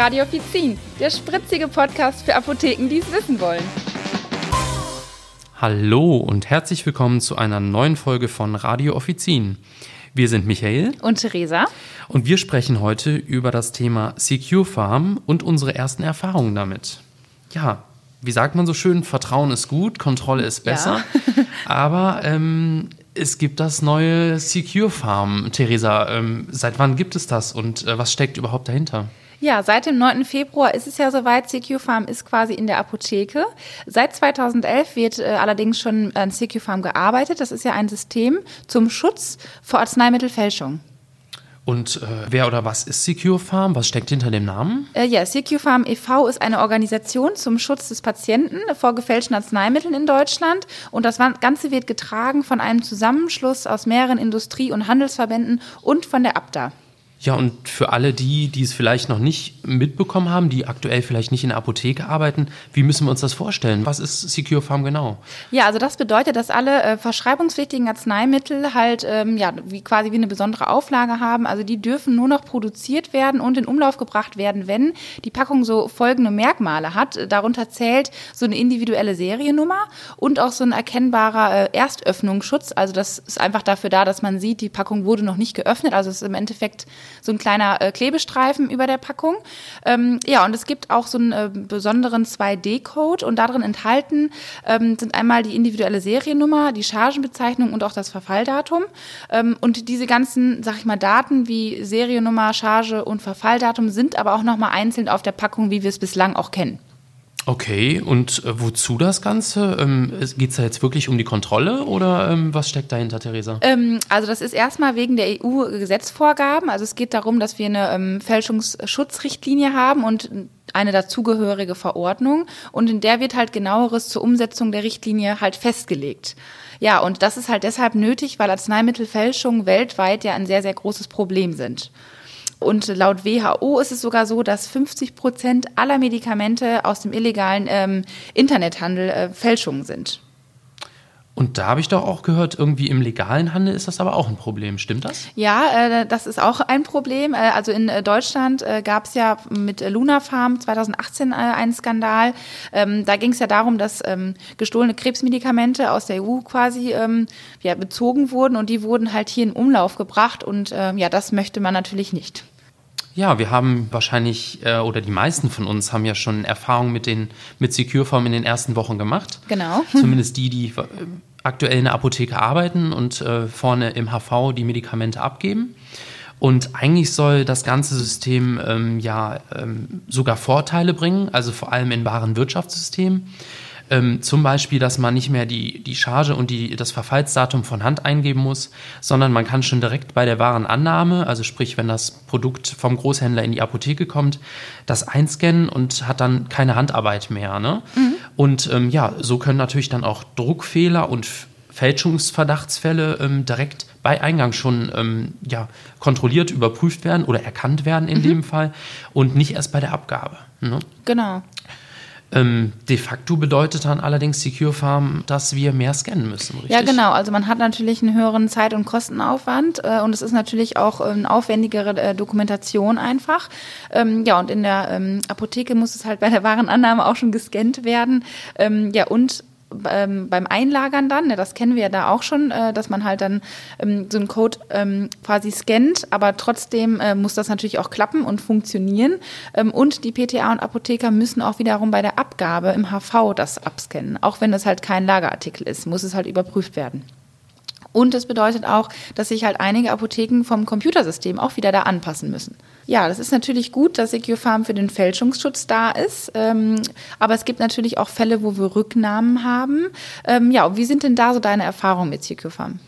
Radio Offizin, der spritzige Podcast für Apotheken, die es wissen wollen. Hallo und herzlich willkommen zu einer neuen Folge von Radio Offizin. Wir sind Michael und Theresa und wir sprechen heute über das Thema Secure Farm und unsere ersten Erfahrungen damit. Ja, wie sagt man so schön, Vertrauen ist gut, Kontrolle ist besser. Ja. aber ähm, es gibt das neue Secure Farm. Theresa, ähm, seit wann gibt es das und äh, was steckt überhaupt dahinter? Ja, seit dem 9. Februar ist es ja soweit. CQ Farm ist quasi in der Apotheke. Seit 2011 wird äh, allerdings schon an CQ Farm gearbeitet. Das ist ja ein System zum Schutz vor Arzneimittelfälschung. Und äh, wer oder was ist Secure Farm? Was steckt hinter dem Namen? Äh, ja, Secure Farm e.V. ist eine Organisation zum Schutz des Patienten vor gefälschten Arzneimitteln in Deutschland. Und das Ganze wird getragen von einem Zusammenschluss aus mehreren Industrie- und Handelsverbänden und von der ABDA. Ja, und für alle die, die es vielleicht noch nicht mitbekommen haben, die aktuell vielleicht nicht in der Apotheke arbeiten, wie müssen wir uns das vorstellen? Was ist Secure Farm genau? Ja, also das bedeutet, dass alle äh, verschreibungspflichtigen Arzneimittel halt ähm, ja, wie, quasi wie eine besondere Auflage haben. Also die dürfen nur noch produziert werden und in Umlauf gebracht werden, wenn die Packung so folgende Merkmale hat. Darunter zählt so eine individuelle Seriennummer und auch so ein erkennbarer äh, Erstöffnungsschutz. Also das ist einfach dafür da, dass man sieht, die Packung wurde noch nicht geöffnet. Also es ist im Endeffekt so ein kleiner äh, Klebestreifen über der Packung. Ähm, ja, und es gibt auch so einen äh, besonderen 2D-Code und darin enthalten ähm, sind einmal die individuelle Seriennummer, die Chargenbezeichnung und auch das Verfalldatum. Ähm, und diese ganzen, sag ich mal, Daten wie Seriennummer, Charge und Verfalldatum sind aber auch nochmal einzeln auf der Packung, wie wir es bislang auch kennen. Okay, und äh, wozu das Ganze? Ähm, Geht es da jetzt wirklich um die Kontrolle oder ähm, was steckt dahinter, Theresa? Ähm, also das ist erstmal wegen der EU-Gesetzvorgaben. Also es geht darum, dass wir eine ähm, Fälschungsschutzrichtlinie haben und eine dazugehörige Verordnung und in der wird halt genaueres zur Umsetzung der Richtlinie halt festgelegt. Ja, und das ist halt deshalb nötig, weil Arzneimittelfälschungen weltweit ja ein sehr, sehr großes Problem sind. Und laut WHO ist es sogar so, dass 50 Prozent aller Medikamente aus dem illegalen ähm, Internethandel äh, Fälschungen sind. Und da habe ich doch auch gehört, irgendwie im legalen Handel ist das aber auch ein Problem. Stimmt das? Ja, äh, das ist auch ein Problem. Äh, also in äh, Deutschland äh, gab es ja mit Luna Farm 2018 äh, einen Skandal. Ähm, da ging es ja darum, dass ähm, gestohlene Krebsmedikamente aus der EU quasi ähm, ja, bezogen wurden und die wurden halt hier in Umlauf gebracht. Und ähm, ja, das möchte man natürlich nicht. Ja, wir haben wahrscheinlich, äh, oder die meisten von uns haben ja schon Erfahrungen mit, den, mit Secureform in den ersten Wochen gemacht. Genau. Zumindest die, die äh, aktuell in der Apotheke arbeiten und äh, vorne im HV die Medikamente abgeben. Und eigentlich soll das ganze System ähm, ja ähm, sogar Vorteile bringen, also vor allem in wahren Wirtschaftssystemen. Ähm, zum Beispiel, dass man nicht mehr die, die Charge und die, das Verfallsdatum von Hand eingeben muss, sondern man kann schon direkt bei der Warenannahme, also sprich, wenn das Produkt vom Großhändler in die Apotheke kommt, das einscannen und hat dann keine Handarbeit mehr. Ne? Mhm. Und ähm, ja, so können natürlich dann auch Druckfehler und Fälschungsverdachtsfälle ähm, direkt bei Eingang schon ähm, ja, kontrolliert, überprüft werden oder erkannt werden in mhm. dem Fall und nicht erst bei der Abgabe. Ne? Genau. Ähm, de facto bedeutet dann allerdings Secure Farm, dass wir mehr scannen müssen, richtig? Ja, genau. Also man hat natürlich einen höheren Zeit- und Kostenaufwand äh, und es ist natürlich auch eine aufwendigere äh, Dokumentation einfach. Ähm, ja, und in der ähm, Apotheke muss es halt bei der Warenannahme auch schon gescannt werden. Ähm, ja, und ähm, beim Einlagern dann, ne, das kennen wir ja da auch schon, äh, dass man halt dann ähm, so einen Code ähm, quasi scannt, aber trotzdem äh, muss das natürlich auch klappen und funktionieren. Ähm, und die PTA und Apotheker müssen auch wiederum bei der Abgabe im HV das abscannen. Auch wenn das halt kein Lagerartikel ist, muss es halt überprüft werden. Und das bedeutet auch, dass sich halt einige Apotheken vom Computersystem auch wieder da anpassen müssen. Ja, das ist natürlich gut, dass Secure Farm für den Fälschungsschutz da ist. Ähm, aber es gibt natürlich auch Fälle, wo wir Rücknahmen haben. Ähm, ja, wie sind denn da so deine Erfahrungen mit Secure Farm?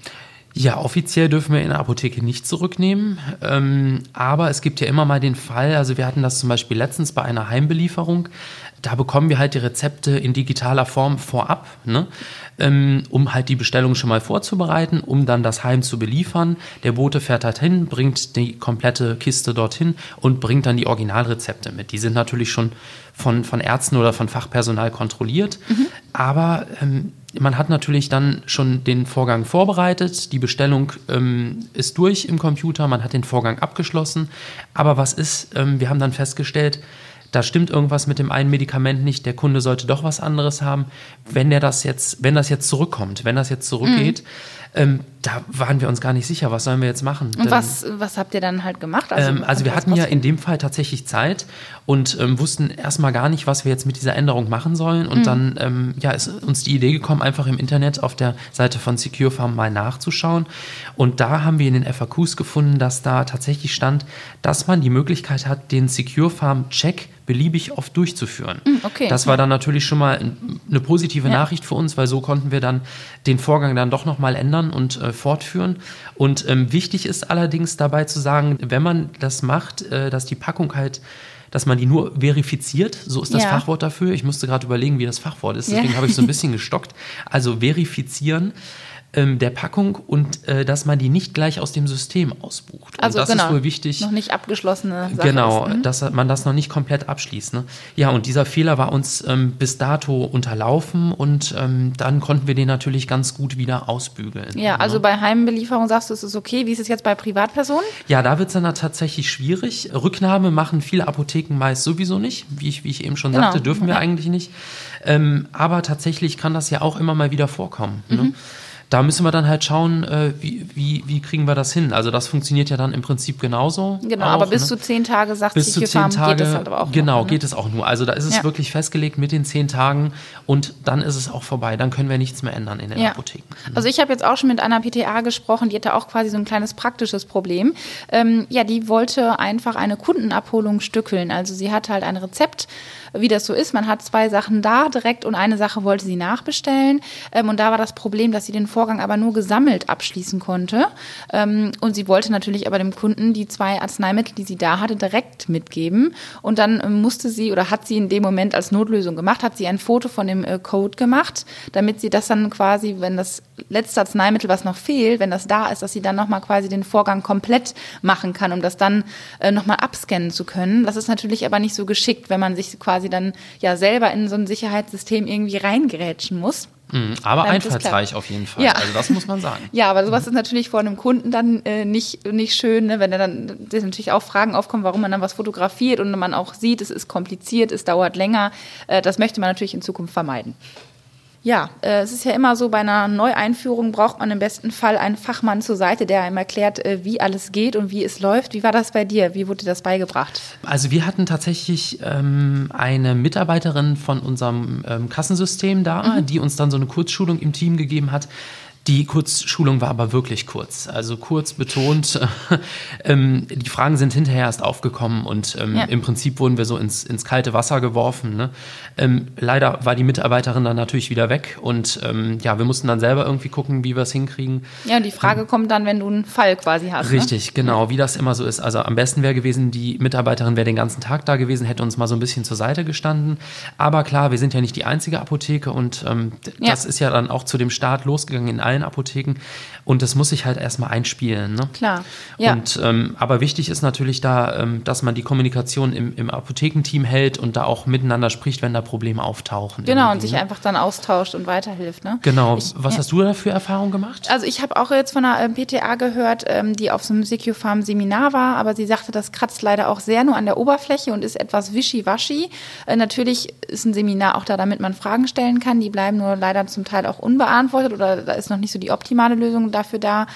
Ja, offiziell dürfen wir in der Apotheke nicht zurücknehmen. Ähm, aber es gibt ja immer mal den Fall, also wir hatten das zum Beispiel letztens bei einer Heimbelieferung, da bekommen wir halt die Rezepte in digitaler Form vorab, ne? ähm, um halt die Bestellung schon mal vorzubereiten, um dann das Heim zu beliefern. Der Bote fährt halt hin, bringt die komplette Kiste dorthin und bringt dann die Originalrezepte mit. Die sind natürlich schon von, von Ärzten oder von Fachpersonal kontrolliert, mhm. aber ähm, man hat natürlich dann schon den Vorgang vorbereitet, die Bestellung ähm, ist durch im Computer, man hat den Vorgang abgeschlossen. Aber was ist, ähm, wir haben dann festgestellt, da stimmt irgendwas mit dem einen Medikament nicht, der Kunde sollte doch was anderes haben. Wenn der das jetzt, wenn das jetzt zurückkommt, wenn das jetzt zurückgeht, mhm. Ähm, da waren wir uns gar nicht sicher, was sollen wir jetzt machen. Und was, was habt ihr dann halt gemacht? Also, ähm, also wir hatten ja in dem Fall tatsächlich Zeit und ähm, wussten erstmal gar nicht, was wir jetzt mit dieser Änderung machen sollen. Und mhm. dann ähm, ja, ist uns die Idee gekommen, einfach im Internet auf der Seite von Secure Farm mal nachzuschauen. Und da haben wir in den FAQs gefunden, dass da tatsächlich stand, dass man die Möglichkeit hat, den Secure Farm Check beliebig oft durchzuführen. Mhm, okay. Das war dann natürlich schon mal eine positive ja. Nachricht für uns, weil so konnten wir dann den Vorgang dann doch nochmal ändern und äh, fortführen. Und ähm, wichtig ist allerdings dabei zu sagen, wenn man das macht, äh, dass die Packung halt dass man die nur verifiziert, so ist das ja. Fachwort dafür. Ich musste gerade überlegen, wie das Fachwort ist, deswegen ja. habe ich so ein bisschen gestockt. Also verifizieren ähm, der Packung und äh, dass man die nicht gleich aus dem System ausbucht. Also und das genau, ist wohl wichtig. Noch nicht abgeschlossene Sache Genau, ist, mhm. dass man das noch nicht komplett abschließt. Ne? Ja, und dieser Fehler war uns ähm, bis dato unterlaufen und ähm, dann konnten wir den natürlich ganz gut wieder ausbügeln. Ja, also ne? bei Heimbelieferung sagst du, es ist okay. Wie ist es jetzt bei Privatpersonen? Ja, da wird es dann tatsächlich schwierig. Rücknahme machen viele Apotheken meist sowieso nicht. Wie ich, wie ich eben schon genau. sagte, dürfen wir ja. eigentlich nicht. Ähm, aber tatsächlich kann das ja auch immer mal wieder vorkommen. Ne? Mhm. Ne? Da müssen wir dann halt schauen, äh, wie, wie, wie kriegen wir das hin. Also das funktioniert ja dann im Prinzip genauso. Genau, auch, aber bis ne? zu zehn Tage sagt bis sich zu zehn Tage, geht es halt aber auch. Genau, noch, ne? geht es auch nur. Also da ist es ja. wirklich festgelegt mit den zehn Tagen und dann ist es auch vorbei. Dann können wir nichts mehr ändern in den ja. Apotheken. Mhm. Also ich habe jetzt auch schon mit einer PTA gesprochen, die hatte auch quasi so ein kleines praktisches Problem. Ähm, ja, die wollte einfach eine Kundenabholung stückeln. Also sie hatte halt ein Rezept wie das so ist. Man hat zwei Sachen da direkt und eine Sache wollte sie nachbestellen. Ähm, und da war das Problem, dass sie den Vorgang aber nur gesammelt abschließen konnte. Ähm, und sie wollte natürlich aber dem Kunden die zwei Arzneimittel, die sie da hatte, direkt mitgeben. Und dann ähm, musste sie oder hat sie in dem Moment als Notlösung gemacht, hat sie ein Foto von dem äh, Code gemacht, damit sie das dann quasi, wenn das letzte Arzneimittel, was noch fehlt, wenn das da ist, dass sie dann nochmal quasi den Vorgang komplett machen kann, um das dann äh, nochmal abscannen zu können. Das ist natürlich aber nicht so geschickt, wenn man sich quasi quasi dann ja selber in so ein Sicherheitssystem irgendwie reingerätschen muss. Mhm, aber einfallsreich auf jeden Fall. Ja. Also das muss man sagen. Ja, aber sowas ist natürlich vor einem Kunden dann äh, nicht, nicht schön, ne? wenn er dann natürlich auch Fragen aufkommen, warum man dann was fotografiert und man auch sieht, es ist kompliziert, es dauert länger. Äh, das möchte man natürlich in Zukunft vermeiden. Ja, äh, es ist ja immer so, bei einer Neueinführung braucht man im besten Fall einen Fachmann zur Seite, der einem erklärt, äh, wie alles geht und wie es läuft. Wie war das bei dir? Wie wurde dir das beigebracht? Also wir hatten tatsächlich ähm, eine Mitarbeiterin von unserem ähm, Kassensystem da, mhm. die uns dann so eine Kurzschulung im Team gegeben hat, die Kurzschulung war aber wirklich kurz, also kurz betont. ähm, die Fragen sind hinterher erst aufgekommen und ähm, ja. im Prinzip wurden wir so ins, ins kalte Wasser geworfen. Ne? Ähm, leider war die Mitarbeiterin dann natürlich wieder weg und ähm, ja, wir mussten dann selber irgendwie gucken, wie wir es hinkriegen. Ja, und die Frage ähm, kommt dann, wenn du einen Fall quasi hast. Ne? Richtig, ne? genau, wie das immer so ist. Also am besten wäre gewesen, die Mitarbeiterin wäre den ganzen Tag da gewesen, hätte uns mal so ein bisschen zur Seite gestanden. Aber klar, wir sind ja nicht die einzige Apotheke und ähm, ja. das ist ja dann auch zu dem Start losgegangen in allen allen Apotheken. Und das muss sich halt erstmal einspielen. Ne? Klar. Ja. Und, ähm, aber wichtig ist natürlich da, ähm, dass man die Kommunikation im, im Apothekenteam hält und da auch miteinander spricht, wenn da Probleme auftauchen. Genau, und sich ne? einfach dann austauscht und weiterhilft. Ne? Genau. Ich, Was ja. hast du da für Erfahrungen gemacht? Also ich habe auch jetzt von einer ähm, PTA gehört, ähm, die auf so einem Secure Farm Seminar war, aber sie sagte, das kratzt leider auch sehr nur an der Oberfläche und ist etwas wischiwaschi. Äh, natürlich ist ein Seminar auch da, damit man Fragen stellen kann. Die bleiben nur leider zum Teil auch unbeantwortet oder da ist noch nicht so die optimale Lösung dafür da.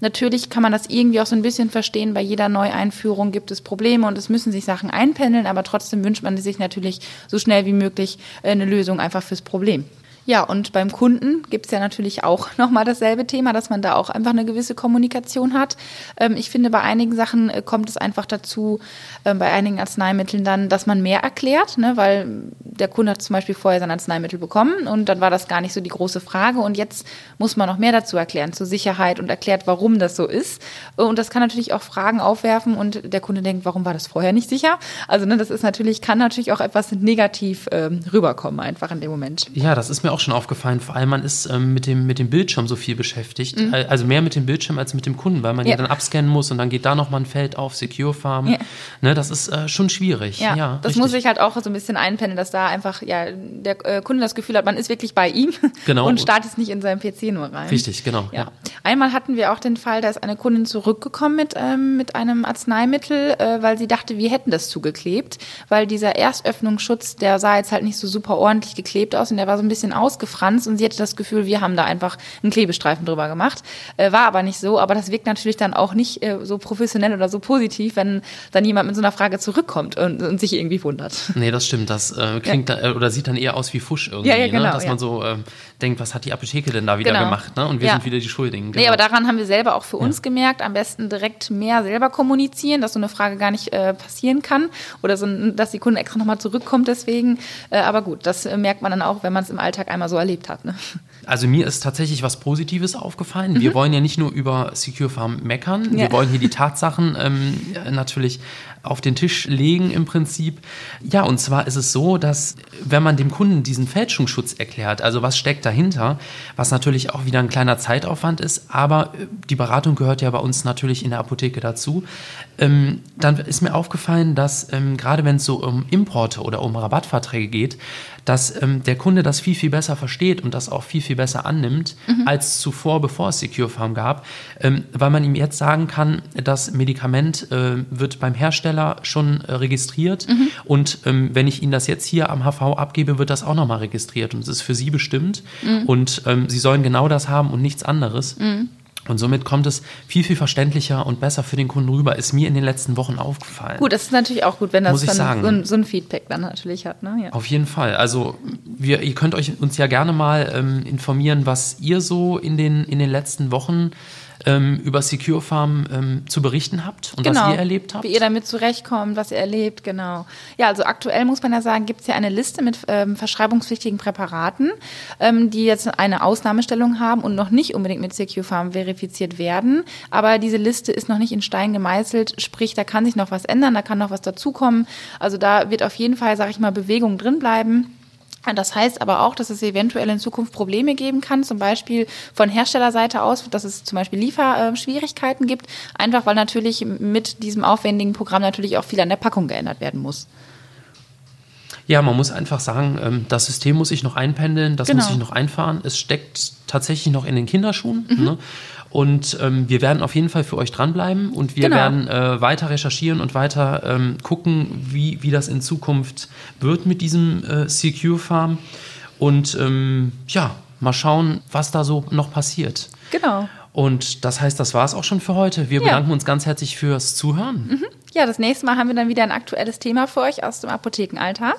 Natürlich kann man das irgendwie auch so ein bisschen verstehen. Bei jeder Neueinführung gibt es Probleme und es müssen sich Sachen einpendeln, aber trotzdem wünscht man sich natürlich so schnell wie möglich äh, eine Lösung einfach fürs Problem. Ja, und beim Kunden gibt es ja natürlich auch nochmal dasselbe Thema, dass man da auch einfach eine gewisse Kommunikation hat. Ähm, ich finde, bei einigen Sachen äh, kommt es einfach dazu, äh, bei einigen Arzneimitteln dann, dass man mehr erklärt, ne? weil der Kunde hat zum Beispiel vorher sein Arzneimittel bekommen und dann war das gar nicht so die große Frage und jetzt muss man noch mehr dazu erklären, zur Sicherheit und erklärt, warum das so ist. Und das kann natürlich auch Fragen aufwerfen und der Kunde denkt, warum war das vorher nicht sicher? Also ne, das ist natürlich, kann natürlich auch etwas negativ ähm, rüberkommen einfach in dem Moment. Ja, das ist mir auch auch schon aufgefallen. Vor allem, man ist ähm, mit, dem, mit dem Bildschirm so viel beschäftigt. Mhm. Also mehr mit dem Bildschirm als mit dem Kunden, weil man ja, ja dann abscannen muss und dann geht da nochmal ein Feld auf, Secure Farm. Ja. Ne, das ist äh, schon schwierig. Ja, ja das richtig. muss ich halt auch so ein bisschen einpendeln, dass da einfach ja, der äh, Kunde das Gefühl hat, man ist wirklich bei ihm genau. und startet nicht in seinem PC nur rein. Richtig, genau. Ja. Einmal hatten wir auch den Fall, da ist eine Kundin zurückgekommen mit, ähm, mit einem Arzneimittel, äh, weil sie dachte, wir hätten das zugeklebt, weil dieser Erstöffnungsschutz, der sah jetzt halt nicht so super ordentlich geklebt aus und der war so ein bisschen ausgefranst und sie hatte das Gefühl, wir haben da einfach einen Klebestreifen drüber gemacht. Äh, war aber nicht so, aber das wirkt natürlich dann auch nicht äh, so professionell oder so positiv, wenn dann jemand mit so einer Frage zurückkommt und, und sich irgendwie wundert. Nee, das stimmt. Das äh, klingt ja. da, oder sieht dann eher aus wie Fusch irgendwie, ja, ja, ne? genau, ne? dass man so ähm, denkt, was hat die Apotheke denn da wieder genau. gemacht? Ne? Und wir sind wieder die Schuldigen. Genau. Nee, aber daran haben wir selber auch für uns gemerkt, am besten direkt mehr selber kommunizieren, dass so eine Frage gar nicht äh, passieren kann oder so, dass die Kunde extra nochmal zurückkommt deswegen. Äh, aber gut, das äh, merkt man dann auch, wenn man es im Alltag einmal so erlebt hat. Ne? Also mir ist tatsächlich was Positives aufgefallen. Mhm. Wir wollen ja nicht nur über Secure Farm meckern, ja. wir wollen hier die Tatsachen ähm, natürlich auf den Tisch legen im Prinzip. Ja, und zwar ist es so, dass wenn man dem Kunden diesen Fälschungsschutz erklärt, also was steckt dahinter, was natürlich auch wieder ein kleiner Zeitaufwand ist, aber äh, die Beratung gehört ja bei uns natürlich in der Apotheke dazu, ähm, dann ist mir aufgefallen, dass ähm, gerade wenn es so um Importe oder um Rabattverträge geht, dass ähm, der Kunde das viel, viel besser versteht und das auch viel, viel besser annimmt mhm. als zuvor, bevor es Secure Farm gab, ähm, weil man ihm jetzt sagen kann, das Medikament äh, wird beim Hersteller schon äh, registriert mhm. und ähm, wenn ich Ihnen das jetzt hier am HV abgebe, wird das auch nochmal registriert und es ist für Sie bestimmt mhm. und ähm, Sie sollen genau das haben und nichts anderes. Und somit kommt es viel, viel verständlicher und besser für den Kunden rüber. Ist mir in den letzten Wochen aufgefallen. Gut, das ist natürlich auch gut, wenn das dann so ein, so ein, Feedback dann natürlich hat. Ne? Ja. Auf jeden Fall. Also wir, ihr könnt euch uns ja gerne mal ähm, informieren, was ihr so in den, in den letzten Wochen ähm, über Secure Farm ähm, zu berichten habt und genau. was ihr erlebt habt. Wie ihr damit zurechtkommt, was ihr erlebt, genau. Ja, also aktuell muss man ja sagen, gibt es ja eine Liste mit ähm, verschreibungspflichtigen Präparaten, ähm, die jetzt eine Ausnahmestellung haben und noch nicht unbedingt mit Secure Farm verifiziert werden. Aber diese Liste ist noch nicht in Stein gemeißelt, sprich, da kann sich noch was ändern, da kann noch was dazukommen. Also da wird auf jeden Fall, sage ich mal, Bewegung drin bleiben. Das heißt aber auch, dass es eventuell in Zukunft Probleme geben kann, zum Beispiel von Herstellerseite aus, dass es zum Beispiel Lieferschwierigkeiten gibt, einfach weil natürlich mit diesem aufwendigen Programm natürlich auch viel an der Packung geändert werden muss. Ja, man muss einfach sagen, ähm, das System muss sich noch einpendeln, das genau. muss sich noch einfahren. Es steckt tatsächlich noch in den Kinderschuhen. Mhm. Ne? Und ähm, wir werden auf jeden Fall für euch dranbleiben und wir genau. werden äh, weiter recherchieren und weiter ähm, gucken, wie, wie das in Zukunft wird mit diesem äh, CQ Farm. Und ähm, ja, mal schauen, was da so noch passiert. Genau. Und das heißt, das war es auch schon für heute. Wir ja. bedanken uns ganz herzlich fürs Zuhören. Mhm. Ja, das nächste Mal haben wir dann wieder ein aktuelles Thema für euch aus dem Apothekenalltag.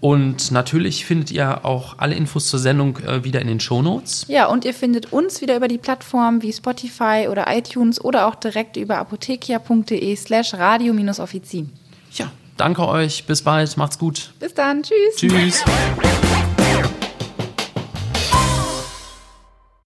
Und natürlich findet ihr auch alle Infos zur Sendung äh, wieder in den Show Notes. Ja, und ihr findet uns wieder über die Plattformen wie Spotify oder iTunes oder auch direkt über apothekia.de slash radio-offizin. Ja, danke euch. Bis bald. Macht's gut. Bis dann. Tschüss. Tschüss.